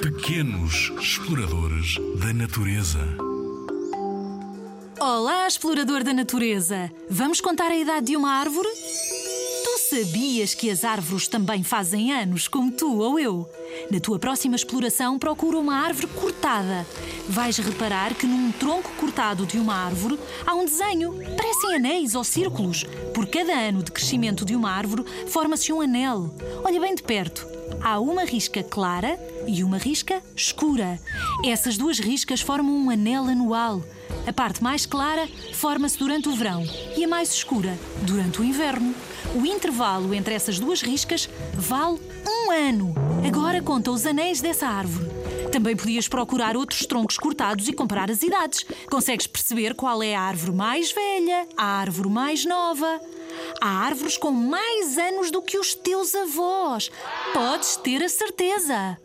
Pequenos exploradores da natureza. Olá, explorador da natureza! Vamos contar a idade de uma árvore? Tu sabias que as árvores também fazem anos, como tu ou eu? Na tua próxima exploração, procura uma árvore cortada. Vais reparar que num tronco cortado de uma árvore há um desenho. Parecem anéis ou círculos. Por cada ano de crescimento de uma árvore, forma-se um anel. Olha bem de perto. Há uma risca clara e uma risca escura. Essas duas riscas formam um anel anual. A parte mais clara forma-se durante o verão e a mais escura durante o inverno. O intervalo entre essas duas riscas vale um ano. Agora conta os anéis dessa árvore. Também podias procurar outros troncos cortados e comparar as idades. Consegues perceber qual é a árvore mais velha, a árvore mais nova. Há árvores com mais anos do que os teus avós. Podes ter a certeza.